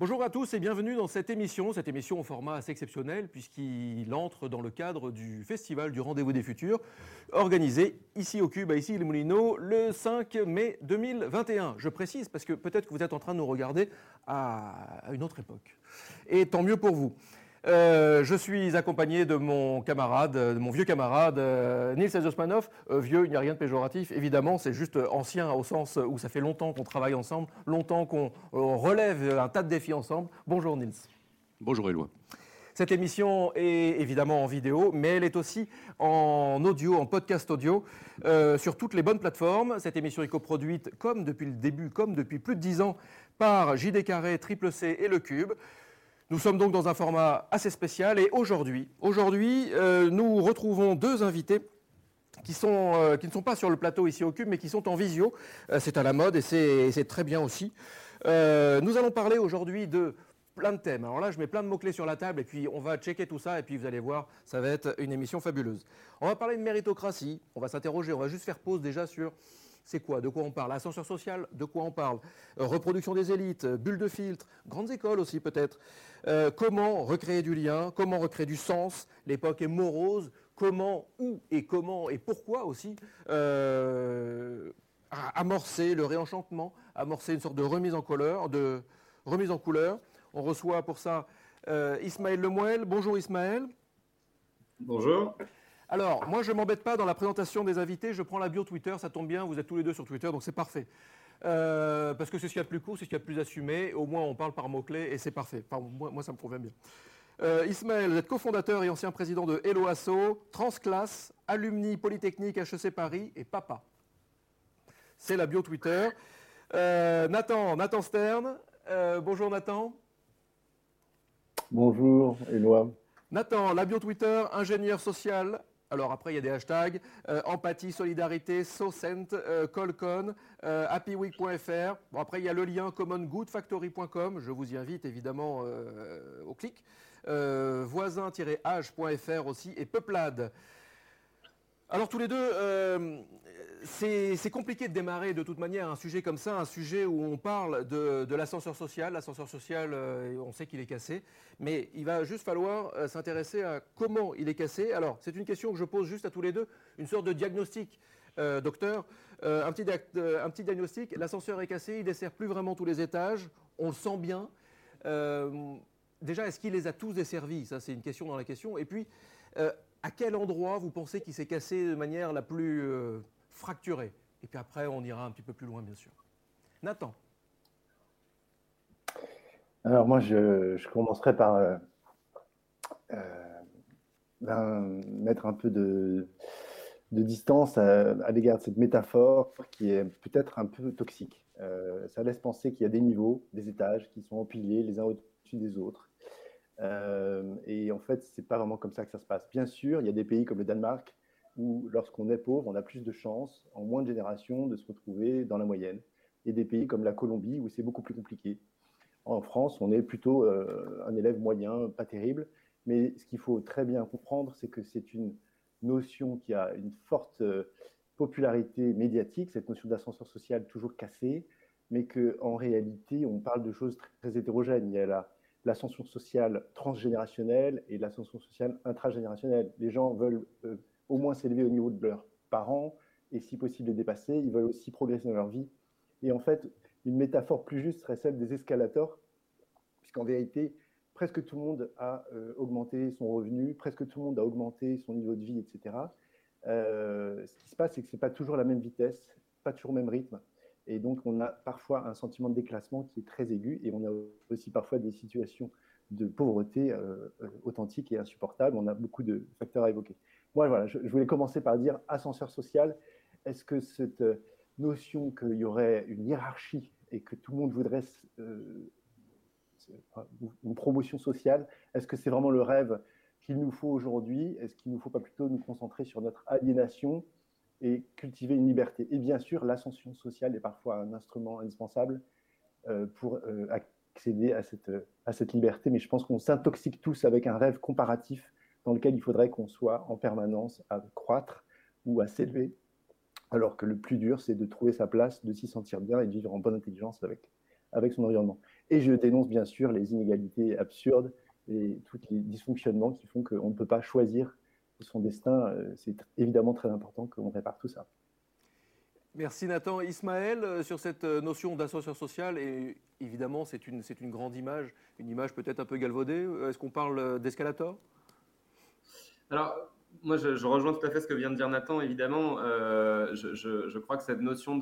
Bonjour à tous et bienvenue dans cette émission, cette émission au format assez exceptionnel puisqu'il entre dans le cadre du festival du Rendez-vous des Futurs organisé ici au Cube, à ici les Moulineaux, le 5 mai 2021. Je précise parce que peut-être que vous êtes en train de nous regarder à une autre époque. Et tant mieux pour vous. Euh, je suis accompagné de mon camarade, de mon vieux camarade euh, Nils Ezosmanov. Euh, vieux, il n'y a rien de péjoratif, évidemment, c'est juste ancien au sens où ça fait longtemps qu'on travaille ensemble, longtemps qu'on relève un tas de défis ensemble. Bonjour Nils. Bonjour Éloi. Cette émission est évidemment en vidéo, mais elle est aussi en audio, en podcast audio, sur toutes les bonnes plateformes. Cette émission est coproduite, comme depuis le début, comme depuis plus de dix ans, par JD Carré, Triple C et Le Cube. Nous sommes donc dans un format assez spécial et aujourd'hui, aujourd'hui, euh, nous retrouvons deux invités qui, sont, euh, qui ne sont pas sur le plateau ici au Cube, mais qui sont en visio. Euh, c'est à la mode et c'est très bien aussi. nous allons parler aujourd'hui de plein de thèmes. Alors là, je mets plein de mots-clés sur la table et puis on va checker tout ça et puis vous allez voir, ça va être une émission fabuleuse. On va parler de méritocratie, on va s'interroger, on va juste faire pause déjà sur c'est quoi? De quoi on parle? Ascenseur social De quoi on parle? Euh, Reproduction des élites, euh, bulle de filtre, grandes écoles aussi peut-être. Euh, comment recréer du lien? Comment recréer du sens? L'époque est morose. Comment, où et comment et pourquoi aussi amorcer le réenchantement, amorcer une sorte de remise en couleur? On reçoit pour ça Ismaël Lemoel. Bonjour Ismaël. Bonjour. Alors, moi, je ne m'embête pas dans la présentation des invités. Je prends la bio Twitter, ça tombe bien, vous êtes tous les deux sur Twitter, donc c'est parfait. Euh, parce que c'est ce qu'il y a de plus court, c'est ce qu'il y a de plus assumé. Au moins, on parle par mots-clés et c'est parfait. moi, ça me convient bien. Euh, Ismaël, vous êtes cofondateur et ancien président de Hello Asso, Transclasse, Alumni Polytechnique HEC Paris et Papa. C'est la bio Twitter. Euh, Nathan, Nathan Stern. bonjour Nathan. Bonjour Éloi. Nathan, la bio Twitter, ingénieur social, alors après, il y a des hashtags euh, empathie, solidarité, SoCent, euh, Colcon, euh, happyweek.fr. Bon, après, il y a le lien commongoodfactory.com. Je vous y invite évidemment au clic. voisin-age.fr aussi et Peuplade. Alors tous les deux, euh, c'est compliqué de démarrer de toute manière un sujet comme ça, un sujet où on parle de, l'ascenseur social. L'ascenseur social, euh, on sait qu'il est cassé, mais il va juste falloir euh, s'intéresser à comment il est cassé. Alors c'est une question que je pose juste à tous les deux, une sorte de diagnostic. docteur, un, petit, diagnostic, l'ascenseur est cassé, il ne dessert plus vraiment tous les étages, on le sent bien. déjà, est-ce qu'il les a tous desservis? Ça, c'est une question dans la question. Et puis, à quel endroit vous pensez qu'il s'est cassé de manière la plus euh, fracturée? Et puis après, on ira un petit peu plus loin, bien sûr. Nathan Alors moi, je, commencerai par euh, euh, ben, mettre un peu de, distance à, l'égard de cette métaphore qui est peut-être un peu toxique. ça laisse penser qu'il y a des niveaux, des étages qui sont empilés les uns au-dessus des autres euh, et en fait, c'est pas vraiment comme ça que ça se passe. Bien sûr, il y a des pays comme le Danemark où, lorsqu'on est pauvre, on a plus de chances, en moins de générations, de se retrouver dans la moyenne. Et des pays comme la Colombie où c'est beaucoup plus compliqué. En France, on est plutôt euh, un élève moyen, pas terrible. Mais ce qu'il faut très bien comprendre, c'est que c'est une notion qui a une forte euh, popularité médiatique, cette notion d'ascenseur social toujours cassée, mais qu'en réalité, on parle de choses très, hétérogènes. Il y a la, l'ascension sociale transgénérationnelle et l'ascension sociale intragénérationnelle. Les gens veulent euh, au moins s'élever au niveau de leurs parents et si possible les dépasser. Ils veulent aussi progresser dans leur vie. Et en fait, une métaphore plus juste serait celle des escalators, puisqu'en vérité, presque tout le monde a euh, augmenté son revenu, presque tout le monde a augmenté son niveau de vie, etc. Euh, ce qui se passe, c'est que ce n'est pas toujours la même vitesse, pas toujours le même rythme. Et donc, on a parfois un sentiment de déclassement qui est très aigu et on a aussi parfois des situations de pauvreté euh, euh, authentique et insupportable. On a beaucoup de facteurs à évoquer. Moi, voilà, je, voulais commencer par dire ascenseur social. Est-ce que cette euh, notion qu'il y aurait une hiérarchie et que tout le monde voudrait une promotion sociale, est-ce que c'est vraiment le rêve qu'il nous faut aujourd'hui? Est-ce qu'il ne nous faut pas plutôt nous concentrer sur notre aliénation et cultiver une liberté. Et bien sûr, l'ascension sociale est parfois un instrument indispensable euh, pour euh, accéder à cette, à cette liberté, mais je pense qu'on s'intoxique tous avec un rêve comparatif dans lequel il faudrait qu'on soit en permanence à croître ou à s'élever, alors que le plus dur, c'est de trouver sa place, de s'y sentir bien et de vivre en bonne intelligence avec, avec son environnement. Et je dénonce bien sûr les inégalités absurdes et tous les dysfonctionnements qui font qu'on ne peut pas choisir son destin. C'est évidemment très important qu'on répare tout ça. Merci Nathan. Ismaël, euh, sur cette euh, notion d'ascenseur social, et évidemment c'est une, une grande image, une image peut-être un peu galvaudée. Euh, est-ce qu'on parle d'escalator? Alors, moi je, rejoins tout à fait ce que vient de dire Nathan. Évidemment, je, je, crois que cette notion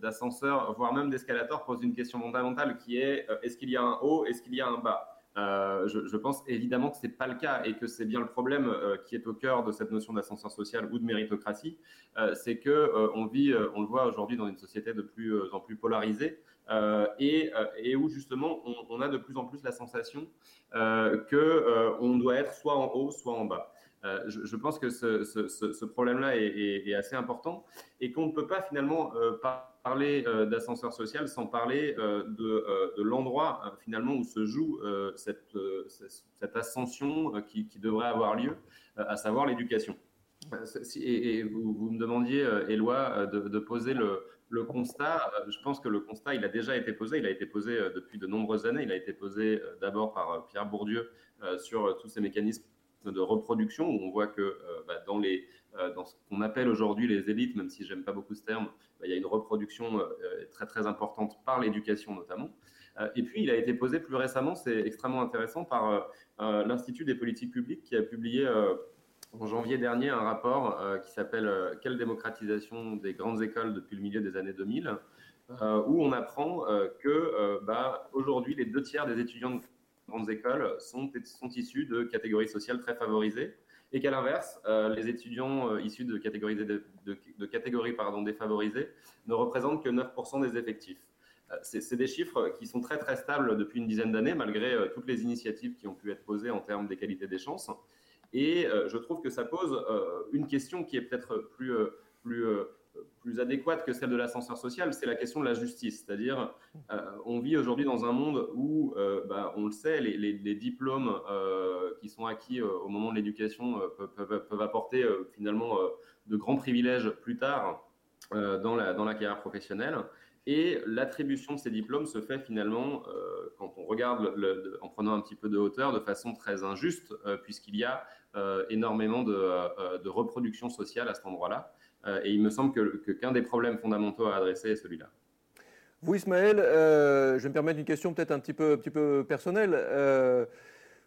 d'ascenseur, voire même d'escalator, pose une question fondamentale qui est est-ce qu'il y a un haut, est-ce qu'il y a un bas? Euh, je, pense évidemment que ce n'est pas le cas et que c'est bien le problème euh, qui est au cœur de cette notion d'ascenseur social ou de méritocratie. Euh, c'est que on vit, on le voit aujourd'hui dans une société de plus en plus polarisée et, où justement on, a de plus en plus la sensation qu'on doit être soit en haut, soit en bas. Je, pense que ce, problème-là est, assez important et qu'on ne peut pas finalement pas parler euh, d'ascenseur social sans parler euh, euh, de, l'endroit finalement où se joue cette, cette, ascension qui, devrait avoir lieu, à savoir l'éducation. Et, vous, me demandiez, Éloi, de, poser le, le, constat. Je pense que le constat, il a déjà été posé. Il a été posé depuis de nombreuses années. Il a été posé d'abord par Pierre Bourdieu sur tous ces mécanismes de reproduction où on voit que bah, dans les dans ce qu'on appelle aujourd'hui les élites, même si j'aime pas beaucoup ce terme, bah, il y a une reproduction euh, très très importante par l'éducation notamment. Euh, et puis il a été posé plus récemment, c'est extrêmement intéressant, par l'Institut des politiques publiques qui a publié en janvier dernier un rapport qui s'appelle Quelle démocratisation des grandes écoles depuis le milieu des années 2000 où on apprend que bah, aujourd'hui les deux tiers des étudiants de grandes écoles sont issus de catégories sociales très favorisées et qu'à l'inverse, euh, les étudiants euh, issus de catégories, défavorisées ne représentent que 9% des effectifs. Euh, c'est des chiffres qui sont très très stables depuis une dizaine d'années, malgré toutes les initiatives qui ont pu être posées en termes d'égalité des chances. Et je trouve que ça pose une question qui est peut-être plus, plus plus adéquate que celle de l'ascenseur social, c'est la question de la justice. C'est-à-dire, euh, on vit aujourd'hui dans un monde où, euh, bah, on le sait, les, diplômes euh, qui sont acquis au moment de l'éducation peuvent, apporter finalement de grands privilèges plus tard dans, la, carrière professionnelle. Et l'attribution de ces diplômes se fait finalement, quand on regarde en prenant un petit peu de hauteur, de façon très injuste, puisqu'il y a énormément de, de reproduction sociale à cet endroit-là. Euh, et il me semble que qu'un des problèmes fondamentaux à adresser est celui-là. Vous, Ismaël, euh, je vais me permettre une question peut-être un petit peu, un petit peu personnelle. Euh,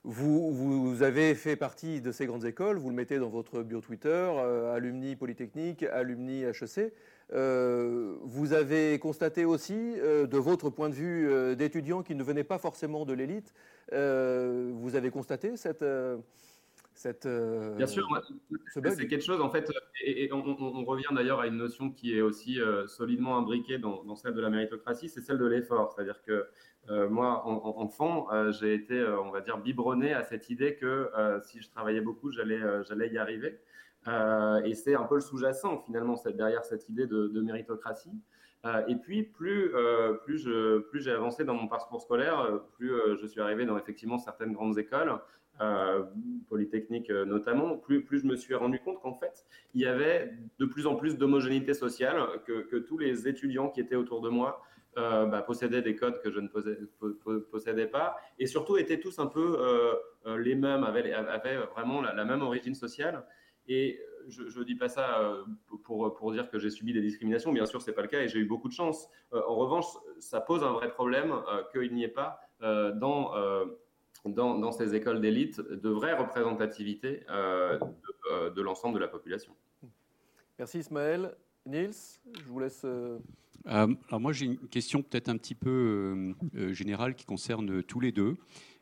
vous, vous, avez fait partie de ces grandes écoles, vous le mettez dans votre bio Twitter, Alumni Polytechnique, Alumni HEC. vous avez constaté aussi, de votre point de vue d'étudiant qui ne venait pas forcément de l'élite, vous avez constaté cette, euh, Bien sûr, c'est quelque chose en fait, et, on, revient d'ailleurs à une notion qui est aussi euh, solidement imbriquée dans, celle de la méritocratie, c'est celle de l'effort. C'est-à-dire que euh, moi, en, enfant, j'ai été, on va dire, biberonné à cette idée que si je travaillais beaucoup, j'allais j'allais y arriver. et c'est un peu le sous-jacent finalement derrière cette idée de, de méritocratie. et puis, plus, plus, je, plus j'ai avancé dans mon parcours scolaire, plus je suis arrivé dans effectivement certaines grandes écoles, euh, Polytechnique euh, notamment, plus, plus je me suis rendu compte qu'en fait, il y avait de plus en plus d'homogénéité sociale, que, tous les étudiants qui étaient autour de moi euh, bah, possédaient des codes que je ne possédais, pas, et surtout étaient tous un peu les mêmes, avaient, avaient vraiment la, même origine sociale. Et je ne dis pas ça pour, pour dire que j'ai subi des discriminations, bien sûr, ce n'est pas le cas et j'ai eu beaucoup de chance. en revanche, ça pose un vrai problème qu'il n'y ait pas dans dans, ces écoles d'élite de vraie représentativité euh, euh, de, l'ensemble de la population. Merci Ismaël. Niels, je vous laisse. Euh, alors moi j'ai une question peut-être un petit peu générale qui concerne tous les deux.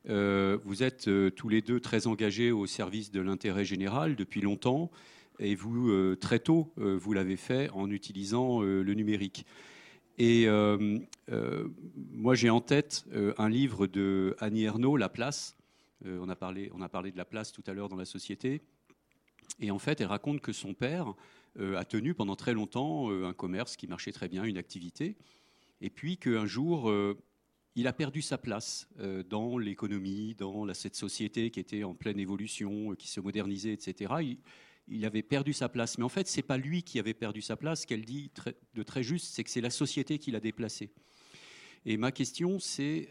vous êtes tous les deux très engagés au service de l'intérêt général depuis longtemps et vous, très tôt, vous l'avez fait en utilisant le numérique. Et euh, euh, moi, j'ai en tête euh, un livre de Annie Ernaux, La place. on, a parlé, on a parlé de la place tout à l'heure dans la société. Et en fait, elle raconte que son père a tenu pendant très longtemps un commerce qui marchait très bien, une activité. Et puis qu'un jour, il a perdu sa place dans l'économie, dans cette société qui était en pleine évolution, qui se modernisait, etc avait perdu sa place. Mais en fait, ce n'est pas lui qui avait perdu sa place. Ce qu'elle dit de très juste, c'est que c'est la société qui l'a déplacé. Et ma question, c'est,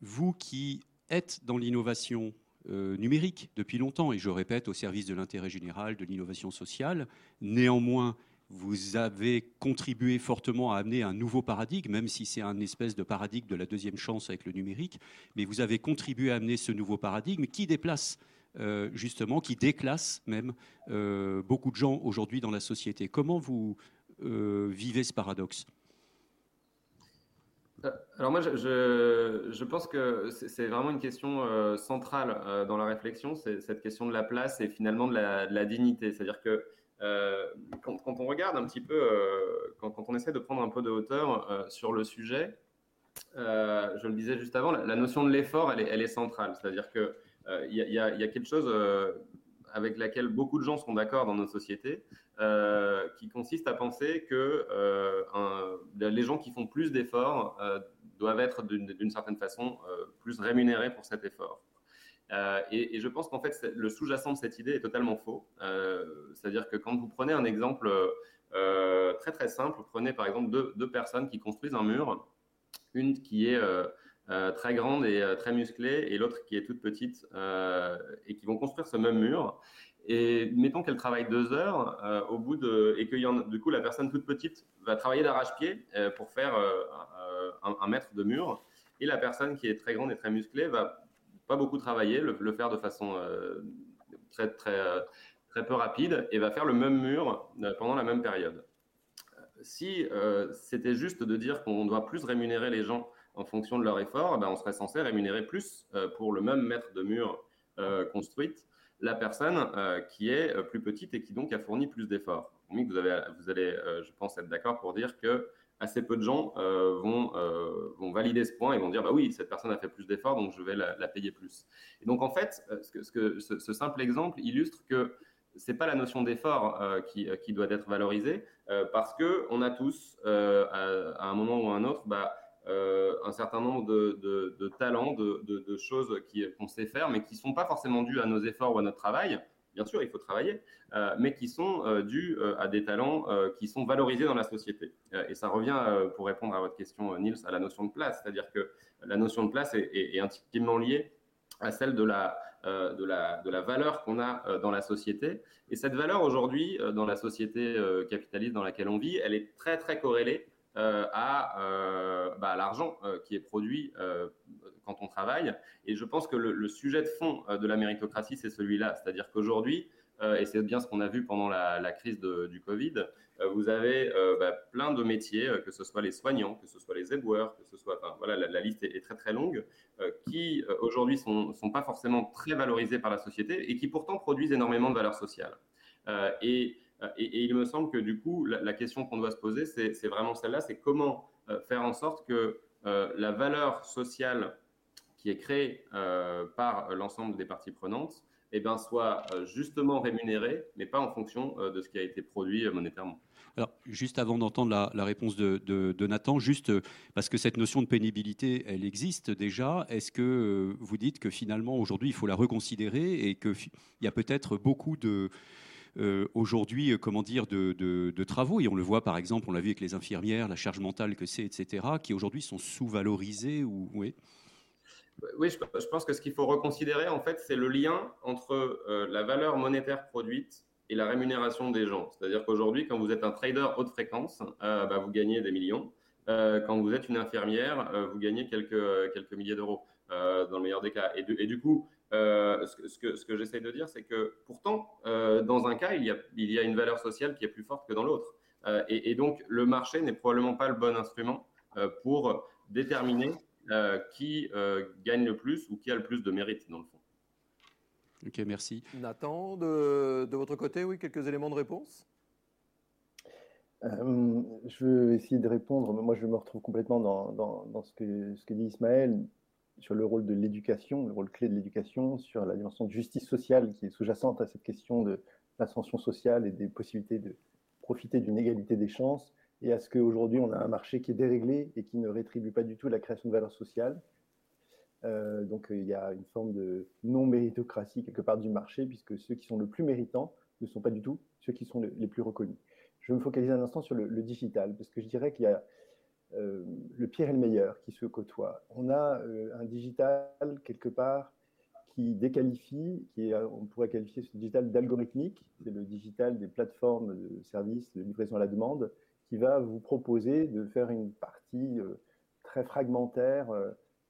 vous qui êtes dans l'innovation numérique depuis longtemps, et je répète, au service de l'intérêt général, de l'innovation sociale, néanmoins, vous avez contribué fortement à amener un nouveau paradigme, même si c'est un espèce de paradigme de la deuxième chance avec le numérique, mais vous avez contribué à amener ce nouveau paradigme qui déplace euh, justement, qui déclasse même euh, beaucoup de gens aujourd'hui dans la société. Comment vous euh, vivez ce paradoxe? Alors moi, je, je, pense que c'est vraiment une question centrale dans la réflexion, c'est cette question de la place et finalement de la, dignité. C'est-à-dire que quand, on regarde un petit peu, quand, on essaie de prendre un peu de hauteur sur le sujet, je le disais juste avant, la, notion de l'effort, elle, elle est, centrale. C'est-à-dire qu'il y, y, a quelque chose avec laquelle beaucoup de gens sont d'accord dans nos sociétés, qui consiste à penser que les gens qui font plus d'efforts doivent être d'une certaine façon plus rémunérés pour cet effort. Euh, et, je pense qu'en fait, le sous-jacent de cette idée est totalement faux. Euh, c'est-à-dire que quand vous prenez un exemple euh, très très simple, prenez par exemple deux, personnes qui construisent un mur, une qui est très grande et très musclée, et l'autre qui est toute petite, et qui vont construire ce même mur. Et mettons qu'elle travaille deux heures, au bout de, et que du coup la personne toute petite va travailler d'arrache-pied pour faire un, mètre de mur, et la personne qui est très grande et très musclée va pas beaucoup travailler, le, faire de façon euh, très, très, euh, très peu rapide et va faire le même mur euh, pendant la même période. Si c'était juste de dire qu'on doit plus rémunérer les gens en fonction de leur effort, eh ben on serait censé rémunérer plus pour le même mètre de mur construite la personne qui est plus petite et qui donc a fourni plus d'efforts. Vous, allez, je pense, être d'accord pour dire que assez peu de gens euh, vont, euh, vont valider ce point et vont dire bah oui, cette personne a fait plus d'efforts, donc je vais la, payer plus. Et donc en fait, euh, ce, que, ce, simple exemple illustre que c'est pas la notion d'effort qui, qui, doit être valorisée, parce que on a tous, à, un moment ou à un autre, bah, un certain nombre de, talents, de, choses qu'on sait faire, mais qui sont pas forcément dues à nos efforts ou à notre travail bien sûr, il faut travailler, euh, mais qui sont euh, dus euh, à des talents qui sont valorisés dans la société. et ça revient, pour répondre à votre question, Niels, à la notion de place, c'est-à-dire que la notion de place est, intimement liée à celle de la valeur qu'on a dans la société. Et cette valeur aujourd'hui, dans la société capitaliste dans laquelle on vit, elle est très très corrélée à, bah, à l'argent qui est produit quand on travaille. Et je pense que le, sujet de fond euh, de la méritocratie, c'est celui-là. C'est-à-dire qu'aujourd'hui, euh, et c'est bien ce qu'on a vu pendant la, crise du Covid, euh, vous avez bah, plein de métiers, que ce soit les soignants, que ce soit les éboueurs, que ce soit, enfin, voilà, la, liste est, très très longue, qui aujourd'hui sont, sont pas forcément très valorisés par la société et qui pourtant produisent énormément de valeur sociale. Et, et, il me semble que du coup, la, question qu'on doit se poser, c'est vraiment celle-là, c'est comment faire en sorte que la valeur sociale qui est créé euh, par l'ensemble des parties prenantes, eh ben, soit euh, justement rémunéré, mais pas en fonction euh, de ce qui a été produit monétairement. Alors, juste avant d'entendre la, réponse de, Nathan, juste parce que cette notion de pénibilité, elle existe déjà, est-ce que vous dites que finalement, aujourd'hui, il faut la reconsidérer et qu'il y a peut-être beaucoup de... aujourd'hui, comment dire, de, travaux, et on le voit par exemple, on l'a vu avec les infirmières, la charge mentale que c'est, etc., qui aujourd'hui sont sous-valorisées ou, oui oui, je, pense que ce qu'il faut reconsidérer, en fait, c'est le lien entre euh, la valeur monétaire produite et la rémunération des gens. C'est-à-dire qu'aujourd'hui, quand vous êtes un trader haute fréquence, euh, bah, vous gagnez des millions. Euh, quand vous êtes une infirmière, vous gagnez quelques, quelques milliers d'euros, dans le meilleur des cas. Et du coup, ce que, ce que, j'essaie de dire, c'est que pourtant, dans un cas, il y, a, il y, a, une valeur sociale qui est plus forte que dans l'autre. Et, et, donc, le marché n'est probablement pas le bon instrument pour déterminer euh, qui euh, gagne le plus ou qui a le plus de mérite, dans le fond. Ok, merci. Nathan, de, de votre côté, oui, quelques éléments de réponse? Euh, je vais essayer de répondre. Moi, je me retrouve complètement dans, dans, dans, ce, que, ce que dit Ismaël sur le rôle de l'éducation, le rôle clé de l'éducation, sur la dimension de justice sociale qui est sous-jacente à cette question de l'ascension sociale et des possibilités de profiter d'une égalité des chances et à ce qu'aujourd'hui on a un marché qui est déréglé et qui ne rétribue pas du tout la création de valeur sociale. Euh, donc il y a une forme de non-méritocratie quelque part du marché, puisque ceux qui sont le plus méritants ne sont pas du tout ceux qui sont les plus reconnus. Je vais me focaliser un instant sur le, digital, parce que je dirais qu'il y a le pire et le meilleur qui se côtoient. On a un digital quelque part qui déqualifie, qui on pourrait qualifier ce digital d'algorithmique, c'est le digital des plateformes de services de livraison à la demande, qui va vous proposer de faire une partie très fragmentaire,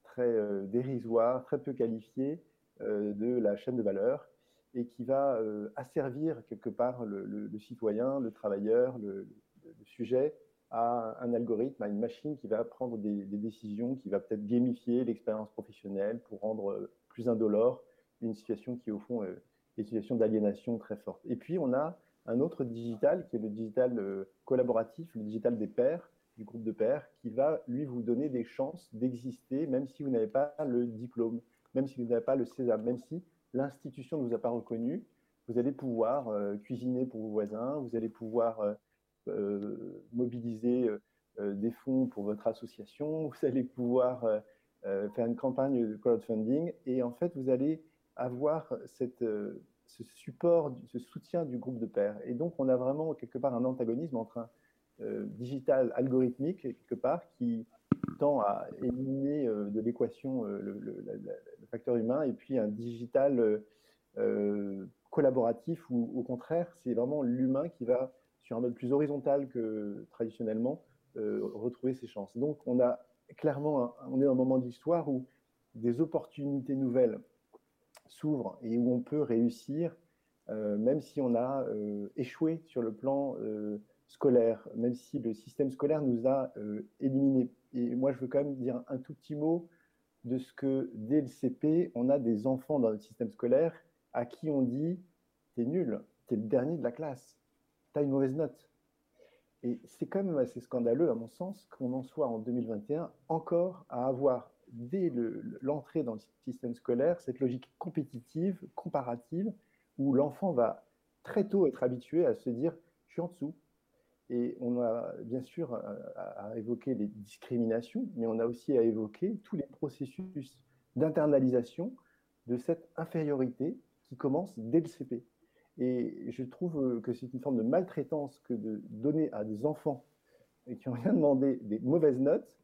très dérisoire, très peu qualifiée de la chaîne de valeur et qui va asservir quelque part le, citoyen, le travailleur, le, sujet à un algorithme, à une machine qui va prendre des, décisions, qui va peut-être gamifier l'expérience professionnelle pour rendre plus indolore une situation qui, au fond, est une situation d'aliénation très forte. Et puis, on a un autre digital qui est le digital collaboratif, le digital des pairs, du groupe de pairs, qui va, lui, vous donner des chances d'exister, même si vous n'avez pas le diplôme, même si vous n'avez pas le César, même si l'institution ne vous a pas reconnu, vous allez pouvoir euh, cuisiner pour vos voisins, vous allez pouvoir euh, euh, mobiliser des fonds pour votre association, vous allez pouvoir faire une campagne de crowdfunding et en fait, vous allez avoir ce support, ce soutien du groupe de pairs. Et donc, on a vraiment quelque part un antagonisme entre un digital algorithmique, quelque part, qui tend à éliminer de l'équation le, le, facteur humain, et puis un digital collaboratif où, au contraire, c'est vraiment l'humain qui va, sur un mode plus horizontal que traditionnellement, euh, retrouver ses chances. Donc, on a clairement, on est à un moment de l'histoire où des opportunités nouvelles s'ouvrent et où on peut réussir, euh, même si on a euh, échoué sur le plan scolaire, même si le système scolaire nous a éliminés. Et moi, je veux quand même dire un tout petit mot de ce que dès le CP, on a des enfants dans le système scolaire à qui on dit T'es nul, t'es le dernier de la classe, t'as une mauvaise note. Et c'est quand même assez scandaleux, à mon sens, qu'on en soit en 2021 encore à avoir, dès l'entrée dans le système scolaire, cette logique compétitive, comparative, où l'enfant va très tôt être habitué à se dire Je suis en dessous. Et on a bien sûr à, à évoquer les discriminations, mais on a aussi à évoquer tous les processus d'internalisation de cette infériorité qui commence dès le CP. Et je trouve euh, que c'est une forme de maltraitance que de donner à des enfants qui n'ont rien demandé des mauvaises notes,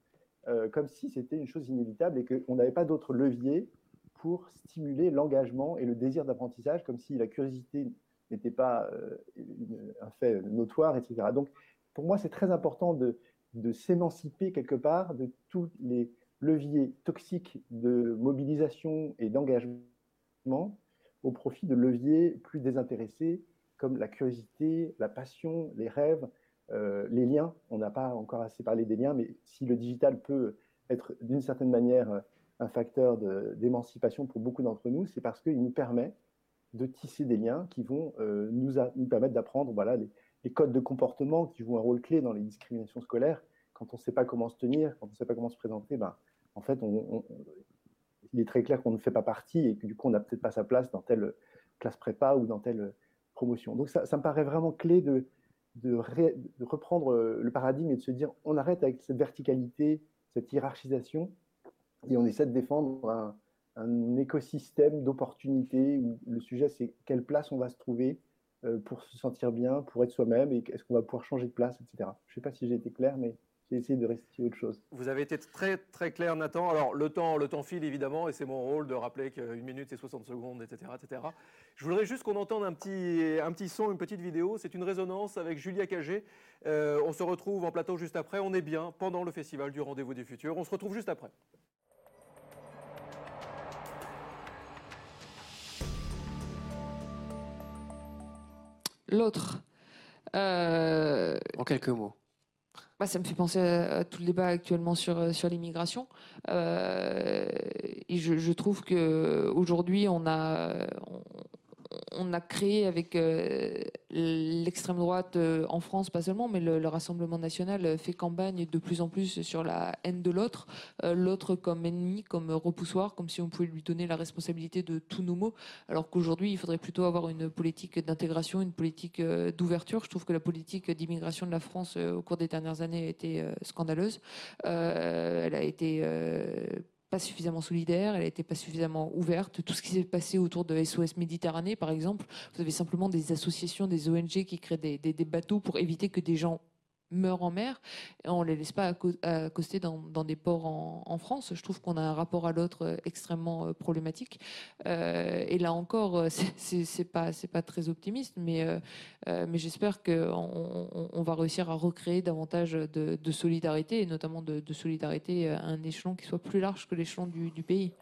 euh, comme si c'était une chose inévitable et qu'on n'avait pas d'autre levier pour stimuler l'engagement et le désir d'apprentissage, comme si la curiosité n'était pas euh, un fait notoire, etc. Donc, pour moi, c'est très important de, de s'émanciper quelque part de tous les leviers toxiques de mobilisation et d'engagement au profit de leviers plus désintéressés comme la curiosité, la passion, les rêves, euh, les liens. On n'a pas encore assez parlé des liens, mais si le digital peut être d'une certaine manière un facteur d'émancipation pour beaucoup d'entre nous, c'est parce qu'il nous permet de tisser des liens qui vont euh, nous, permettre d'apprendre voilà, les, codes de comportement qui jouent un rôle clé dans les discriminations scolaires. Quand on ne sait pas comment se tenir, quand on ne sait pas comment se présenter, ben, en fait, on, il est très clair qu'on ne fait pas partie et que du coup, on n'a peut-être pas sa place dans telle classe prépa ou dans telle promotion. Donc, ça, me paraît vraiment clé de, reprendre le paradigme et de se dire on arrête avec cette verticalité, cette hiérarchisation et on essaie de défendre un, écosystème d'opportunités où le sujet, c'est quelle place on va se trouver euh, pour se sentir bien, pour être soi-même et est-ce qu'on va pouvoir changer de place, etc. Je ne sais pas si j'ai été clair, mais j'ai essayé de rester autre chose. Vous avez été très très clair, Nathan. Alors le temps, le temps file évidemment, et c'est mon rôle de rappeler qu'une minute c'est 60 secondes, etc., etc. Je voudrais juste qu'on entende un petit, un petit son, une petite vidéo. C'est une résonance avec Julia Cagé. Euh, on se retrouve en plateau juste après. On est bien pendant le festival du Rendez-vous du Futur. On se retrouve juste après. L'autre. Euh, en quelques mots. Bah, ça me fait penser à, tout le débat actuellement sur, euh, sur l'immigration. Euh, je, trouve qu'aujourd'hui, on a, a créé avec euh, l'extrême droite euh, en France, pas seulement, mais le, Rassemblement national fait campagne de plus en plus sur la haine de l'autre, euh, l'autre comme ennemi, comme repoussoir, comme si on pouvait lui donner la responsabilité de tous nos maux, alors qu'aujourd'hui, il faudrait plutôt avoir une politique d'intégration, une politique d'ouverture. Je trouve que la politique d'immigration de la France au cours des dernières années a été scandaleuse. elle a été pas suffisamment solidaire, elle n'était pas suffisamment ouverte. Tout ce qui s'est passé autour de SOS Méditerranée, par exemple, vous avez simplement des associations, des ONG qui créent des, bateaux pour éviter que des gens meurent en mer, et on les laisse pas accoster dans, dans des ports en, France. Je trouve qu'on a un rapport à l'autre extrêmement problématique. et là encore, c'est pas c'est pas très optimiste, mais mais j'espère qu'on on, va réussir à recréer davantage de, solidarité, et notamment de, solidarité à un échelon qui soit plus large que l'échelon du pays.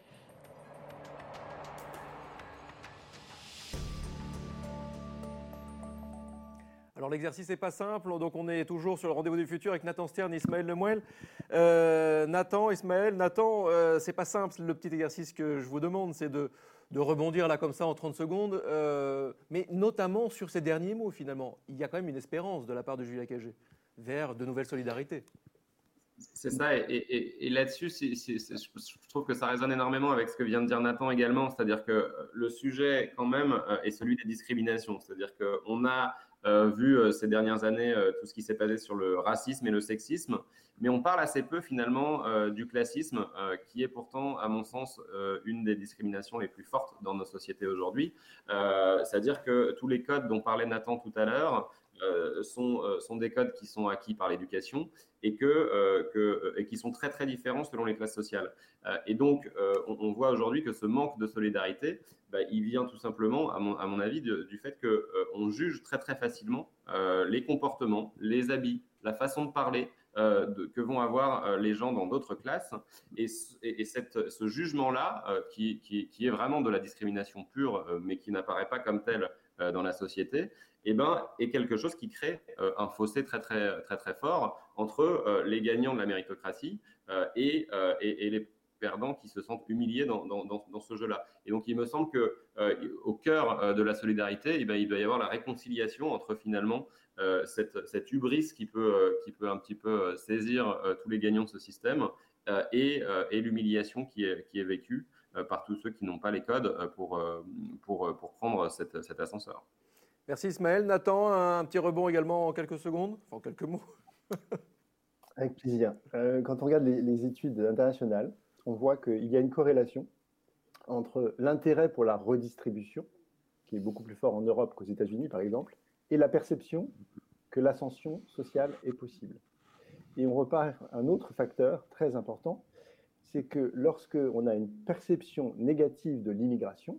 Alors l'exercice n'est pas simple, donc on est toujours sur le rendez-vous du futur avec Nathan Stern et Ismaël Lemuel. Euh, Nathan, Ismaël, Nathan, euh, c'est pas simple le petit exercice que je vous demande, c'est de, rebondir là comme ça en 30 secondes, euh, mais notamment sur ces derniers mots finalement. Il y a quand même une espérance de la part de Julia Cagé vers de nouvelles solidarités. C'est ça, et, là-dessus, je trouve que ça résonne énormément avec ce que vient de dire Nathan également, c'est-à-dire que le sujet quand même est celui des discriminations, c'est-à-dire qu'on a euh, vu euh, ces dernières années euh, tout ce qui s'est passé sur le racisme et le sexisme, mais on parle assez peu finalement du classisme, qui est pourtant, à mon sens, une des discriminations les plus fortes dans nos sociétés aujourd'hui. C'est-à-dire que tous les codes dont parlait Nathan tout à l'heure, sont, sont, des codes qui sont acquis par l'éducation et, que, que, et qui sont très très différents selon les classes sociales. et donc, on, on voit aujourd'hui que ce manque de solidarité, bah, il vient tout simplement, à mon, avis, du fait qu'on euh, juge très très facilement euh, les comportements, les habits, la façon de parler euh, que vont avoir les gens dans d'autres classes. Et, ce jugement-là, qui, est vraiment de la discrimination pure, mais qui n'apparaît pas comme tel dans la société, eh ben, est quelque chose qui crée un fossé très très très très fort entre les gagnants de la méritocratie et, et les perdants qui se sentent humiliés dans, ce jeu-là. Et donc, il me semble que euh, au cœur euh, de la solidarité, eh ben, il doit y avoir la réconciliation entre finalement euh, cette, cette, hubris qui peut, qui peut un petit peu saisir tous les gagnants de ce système et, et l'humiliation qui est, qui est vécue par tous ceux qui n'ont pas les codes pour, pour, pour prendre cet ascenseur. Merci Ismaël. Nathan, un petit rebond également en quelques secondes, enfin en quelques mots. Avec plaisir. quand on regarde les études internationales, on voit qu'il y a une corrélation entre l'intérêt pour la redistribution, qui est beaucoup plus fort en Europe qu'aux États-Unis, par exemple, et la perception que l'ascension sociale est possible. Et on repart un autre facteur très important, c'est que lorsque on a une perception négative de l'immigration,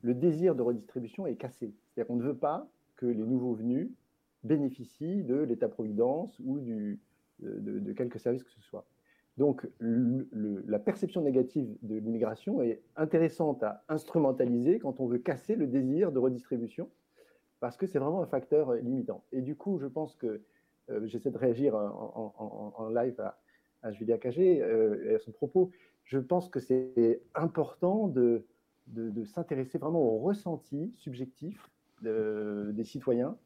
le désir de redistribution est cassé. C'est-à-dire qu'on ne veut pas que les nouveaux venus bénéficient de l'État-providence ou de, de quelques services que ce soit. Donc, la perception négative de l'immigration est intéressante à instrumentaliser quand on veut casser le désir de redistribution, parce que c'est vraiment un facteur limitant. Et du coup, je pense que euh, j'essaie de réagir en, live à, Julia Cagé euh, et à son propos. Je pense que c'est important de, s'intéresser vraiment au ressenti subjectif des citoyens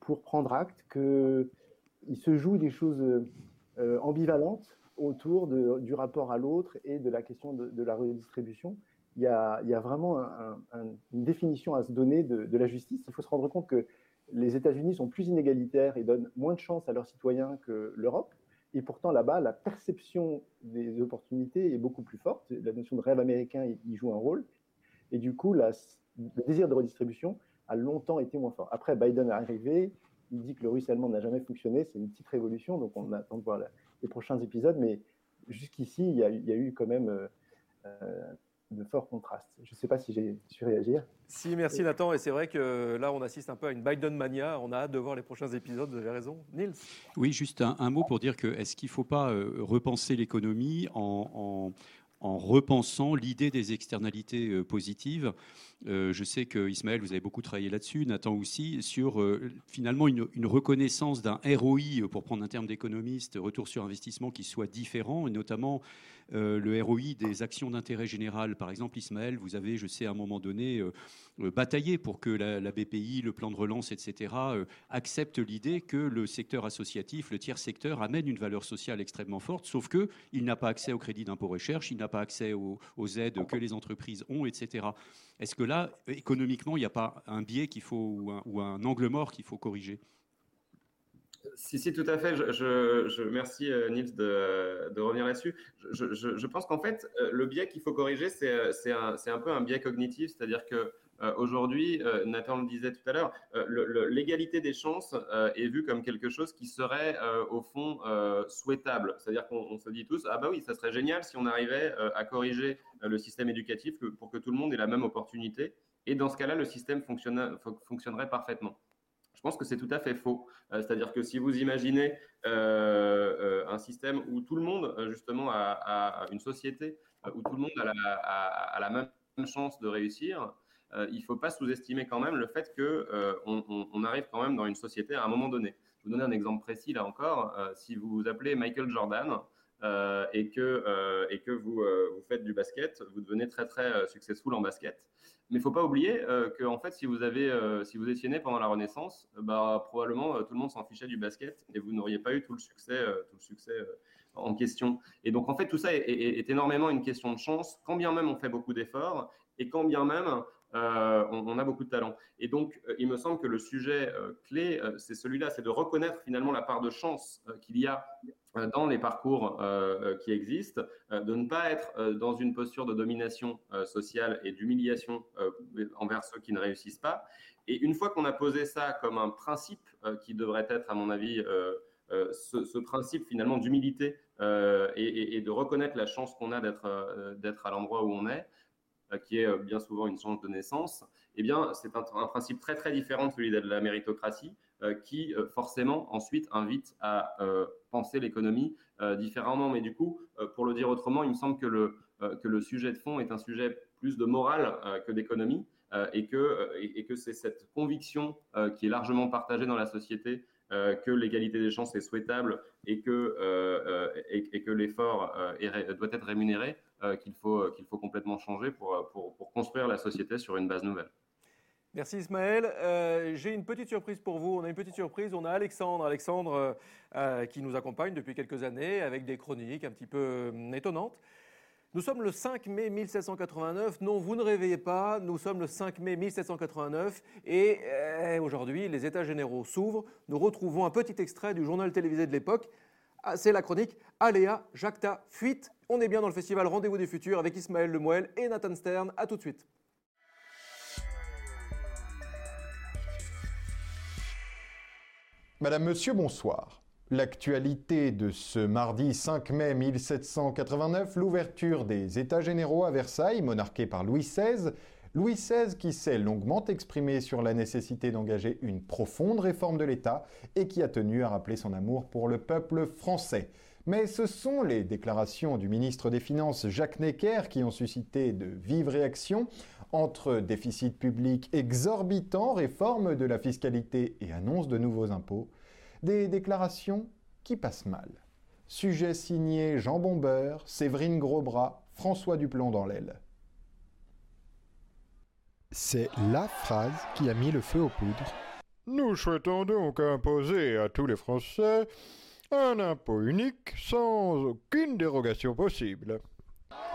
pour prendre acte qu'il se joue des choses euh, ambivalentes autour du rapport à l'autre et de la question de, la redistribution. Il y a, il y a vraiment une définition à se donner de, la justice. Il faut se rendre compte que les États-Unis sont plus inégalitaires et donnent moins de chances à leurs citoyens que l'Europe. Et pourtant, là-bas, la perception des opportunités est beaucoup plus forte. La notion de rêve américain y joue un rôle. Et du coup, le désir de redistribution a longtemps été moins fort. Après, Biden est arrivé. Il dit que le ruissellement n'a jamais fonctionné. C'est une petite révolution. Donc, on attend de voir la, les prochains épisodes, mais jusqu'ici, il, y, a eu quand même euh, euh, de forts contrastes. Je ne sais pas si j'ai su réagir. Si, merci Nathan. Et c'est vrai que là, on assiste un peu à une Biden mania. On a hâte de voir les prochains épisodes. Vous avez raison. Nils? Oui, juste un, mot pour dire que est-ce qu'il ne faut pas euh, repenser l'économie en, en repensant l'idée des externalités positives. Euh, je sais que Ismaël, vous avez beaucoup travaillé là-dessus, Nathan aussi, sur euh, finalement une, reconnaissance d'un ROI, pour prendre un terme d'économiste, retour sur investissement qui soit différent, et notamment euh, le ROI des actions d'intérêt général. Par exemple, Ismaël, vous avez, je sais, à un moment donné, bataillé pour que la, BPI, le plan de relance, etc., acceptent l'idée que le secteur associatif, le tiers secteur, amène une valeur sociale extrêmement forte, sauf qu'il n'a pas accès au crédit d'impôt recherche, il n'a pas accès aux, aux aides que les entreprises ont, etc. Est-ce que là, économiquement, il n'y a pas un biais qu'il faut ou un, angle mort qu'il faut corriger? Si, si, tout à fait. Je, je, merci euh, Nils de, revenir là-dessus. Je, je, pense qu'en fait, euh, le biais qu'il faut corriger, c'est un, un, peu un biais cognitif, c'est-à-dire que aujourd'hui, Nathan le disait tout à l'heure, l'égalité des chances est vue comme quelque chose qui serait au fond souhaitable. C'est-à-dire qu'on se dit tous, ah bah oui, ça serait génial si on arrivait à corriger le système éducatif pour que tout le monde ait la même opportunité. Et dans ce cas-là, le système fonctionnerait parfaitement. Je pense que c'est tout à fait faux. Euh, c'est-à-dire que si vous imaginez euh, euh, un système où tout le monde, justement, a, une société où tout le monde a la, même chance de réussir, il ne faut pas sous-estimer quand même le fait qu'on on, arrive quand même dans une société à un moment donné. Je vais vous donner un exemple précis là encore. si vous appelez Michael Jordan, et que, et que vous, vous faites du basket, vous devenez très très successful en basket. Mais il ne faut pas oublier euh, que en fait, si vous, avez, euh, si vous étiez né pendant la Renaissance, euh, bah, probablement tout le monde s'en fichait du basket et vous n'auriez pas eu tout le succès, tout le succès en question. Et donc, en fait, tout ça est, énormément une question de chance, quand bien même on fait beaucoup d'efforts et quand bien même on, on, a beaucoup de talent. Et donc, il me semble que le sujet clé, c'est celui-là, c'est de reconnaître finalement la part de chance qu'il y a euh, dans les parcours euh, euh, qui existent, de ne pas être dans une posture de domination sociale et d'humiliation envers ceux qui ne réussissent pas. Et une fois qu'on a posé ça comme un principe qui devrait être, à mon avis, ce, principe finalement d'humilité et, de reconnaître la chance qu'on a d'être à l'endroit où on est, qui est bien souvent une chance de naissance, eh bien, c'est un, principe très très différent de celui de la méritocratie, euh, qui euh, forcément ensuite invite à euh, penser l'économie différemment. Mais du coup, pour le dire autrement, il me semble que le, que le sujet de fond est un sujet plus de morale que d'économie et que, et, que c'est cette conviction qui est largement partagée dans la société que l'égalité des chances est souhaitable et que, et, que l'effort doit être rémunéré, qu'il faut, qu'il faut complètement changer pour, pour, pour, construire la société sur une base nouvelle. Merci Ismaël. Euh, j'ai une petite surprise pour vous. On a une petite surprise. On a Alexandre, Alexandre euh, euh, qui nous accompagne depuis quelques années avec des chroniques un petit peu étonnantes. Nous sommes le 5 mai 1789. Non, vous ne réveillez pas. Nous sommes le 5 mai 1789 et aujourd'hui, les États généraux s'ouvrent. Nous retrouvons un petit extrait du journal télévisé de l'époque. Ah, c'est la chronique Aléa Jacta Fuite. On est bien dans le festival Rendez-vous des Futurs avec Ismaël Lemoel et Nathan Stern. À tout de suite. Madame, Monsieur, bonsoir. L'actualité de ce mardi 5 mai 1789, l'ouverture des États généraux à Versailles, monarqués par Louis XVI. Louis XVI qui s'est longuement exprimé sur la nécessité d'engager une profonde réforme de l'État et qui a tenu à rappeler son amour pour le peuple français. Mais ce sont les déclarations du ministre des Finances Jacques Necker qui ont suscité de vives réactions entre déficit public exorbitant, réforme de la fiscalité et annonce de nouveaux impôts. Des déclarations qui passent mal. Sujet signé Jean Bombeur, Séverine Grosbras, François Duplon dans l'aile. C'est la phrase qui a mis le feu aux poudres. Nous souhaitons donc imposer à tous les Français un impôt unique sans aucune dérogation possible.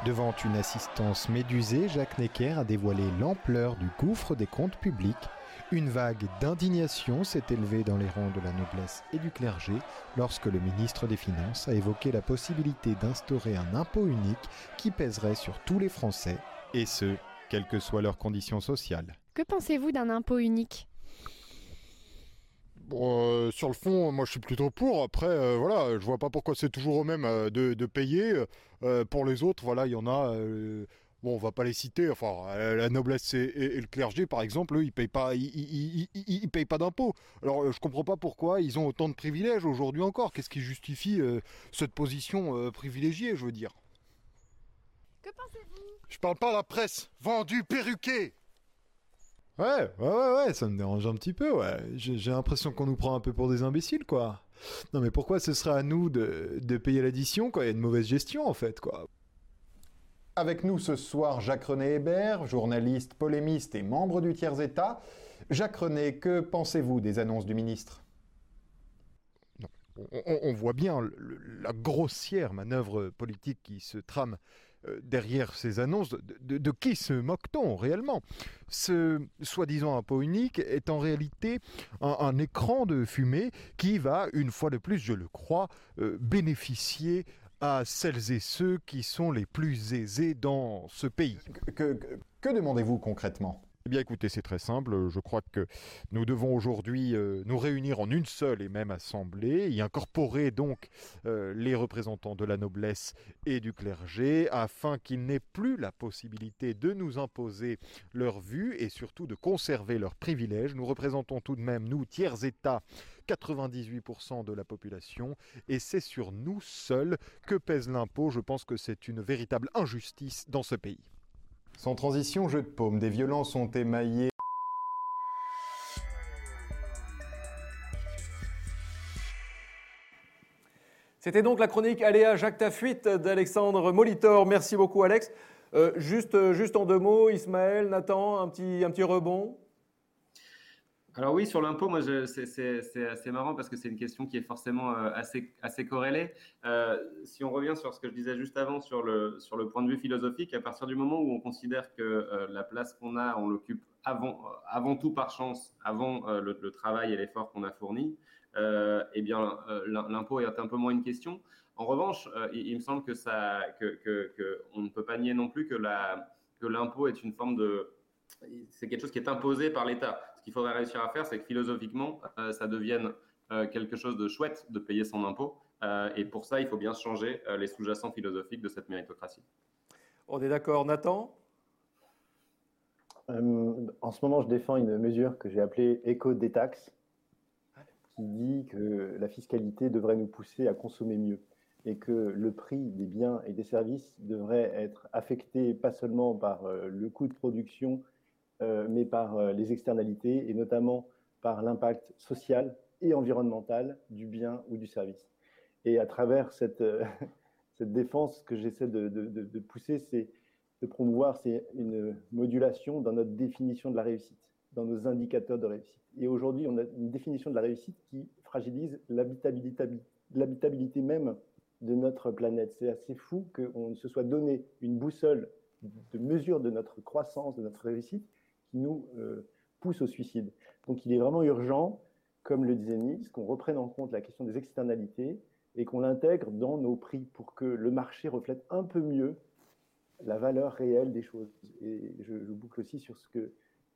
Devant une assistance médusée, Jacques Necker a dévoilé l'ampleur du gouffre des comptes publics une vague d'indignation s'est élevée dans les rangs de la noblesse et du clergé lorsque le ministre des Finances a évoqué la possibilité d'instaurer un impôt unique qui pèserait sur tous les Français, et ce, quelles que soient leurs conditions sociales. Que pensez-vous d'un impôt unique? Euh, sur le fond, moi je suis plutôt pour. Après, euh, voilà, je vois pas pourquoi c'est toujours au même euh, de, payer. pour les autres, voilà, il y en a bon, on va pas les citer, enfin, euh, la noblesse et, le clergé, par exemple, eux, ils payent pas, ils, payent pas d'impôts. Alors, euh, je comprends pas pourquoi ils ont autant de privilèges aujourd'hui encore. Qu'est-ce qui justifie euh, cette position privilégiée, je veux dire? Que pensez-vous? Je parle pas à la presse, vendu, perruqué Ouais, ouais, ouais, ouais, ça me dérange un petit peu, ouais. J'ai l'impression qu'on nous prend un peu pour des imbéciles, quoi. Non, mais pourquoi ce serait à nous de, de payer l'addition quand il y a une mauvaise gestion, en fait, quoi avec nous ce soir Jacques-René Hébert, journaliste, polémiste et membre du tiers-État. Jacques-René, que pensez-vous des annonces du ministre? On, voit bien la grossière manœuvre politique qui se trame euh, derrière ces annonces. De, qui se moque-t-on réellement? Ce soi-disant impôt unique est en réalité un, écran de fumée qui va, une fois de plus, je le crois, euh, bénéficier à celles et ceux qui sont les plus aisés dans ce pays. Que, demandez-vous concrètement? Eh bien écoutez, c'est très simple. Je crois que nous devons aujourd'hui euh, nous réunir en une seule et même assemblée, y incorporer donc euh, les représentants de la noblesse et du clergé, afin qu'ils n'aient plus la possibilité de nous imposer leur vue et surtout de conserver leurs privilèges. Nous représentons tout de même, nous, tiers États, 98% de la population, et c'est sur nous seuls que pèse l'impôt. Je pense que c'est une véritable injustice dans ce pays. Sans transition, jeu de paume, des violences ont émaillé C'était donc la chronique Aléa Jacques Tafuite d'Alexandre Molitor. Merci beaucoup Alex. Euh, juste, juste en deux mots, Ismaël, Nathan, un petit, un petit rebond alors oui, sur l'impôt, moi, c'est assez marrant parce que c'est une question qui est forcément euh, assez, assez corrélée. Euh, si on revient sur ce que je disais juste avant, sur le, sur le point de vue philosophique, à partir du moment où on considère que euh, la place qu'on a, on l'occupe avant, avant tout par chance, avant le, travail et l'effort qu'on a fourni, eh bien, l'impôt est un peu moins une question. En revanche, il, me semble que ça, que, que, on ne peut pas nier non plus que l'impôt est une forme de c'est quelque chose qui est imposé par l'État. Ce qu'il faudrait réussir à faire, c'est que philosophiquement, euh, ça devienne euh, quelque chose de chouette de payer son impôt. Euh, et pour ça, il faut bien changer les sous-jacents philosophiques de cette méritocratie. On est d'accord, Nathan? En ce moment, je défends une mesure que j'ai appelée éco des taxes, qui dit que la fiscalité devrait nous pousser à consommer mieux et que le prix des biens et des services devrait être affecté pas seulement par le coût de production mais par euh, les externalités et notamment par l'impact social et environnemental du bien ou du service. Et à travers cette, euh, cette défense que j'essaie de, de, pousser, c'est de promouvoir c'est une modulation dans notre définition de la réussite, dans nos indicateurs de réussite. Et aujourd'hui, on a une définition de la réussite qui fragilise l'habitabilité même de notre planète. C'est assez fou qu'on se soit donné une boussole de mesure de notre croissance, de notre réussite, qui nous euh, pousse au suicide. Donc il est vraiment urgent, comme le disait Nice, qu'on reprenne en compte la question des externalités et qu'on l'intègre dans nos prix pour que le marché reflète un peu mieux la valeur réelle des choses. Et je, boucle aussi sur ce que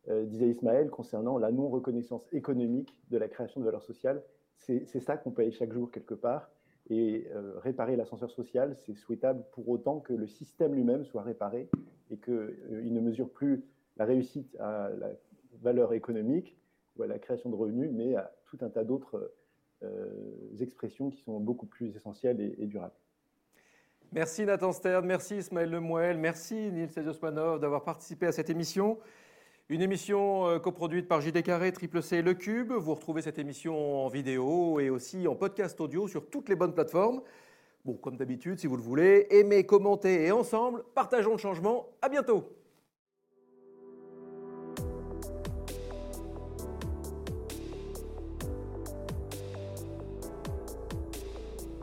euh, disait Ismaël concernant la non-reconnaissance économique de la création de valeur sociale. C'est ça qu'on paye chaque jour quelque part. Et euh, réparer l'ascenseur social, c'est souhaitable pour autant que le système lui-même soit réparé et qu'il ne mesure plus la réussite à la valeur économique ou à la création de revenus, mais à tout un tas d'autres euh, expressions qui sont beaucoup plus essentielles et, durables. Merci Nathan Stern, merci Ismaël Lemoel, merci Nils Osmanov d'avoir participé à cette émission. Une émission euh, coproduite par JD Carré, Triple C Le Cube. Vous retrouvez cette émission en vidéo et aussi en podcast audio sur toutes les bonnes plateformes. Bon, comme d'habitude, si vous le voulez, aimez, commentez et ensemble, partageons le changement. À bientôt.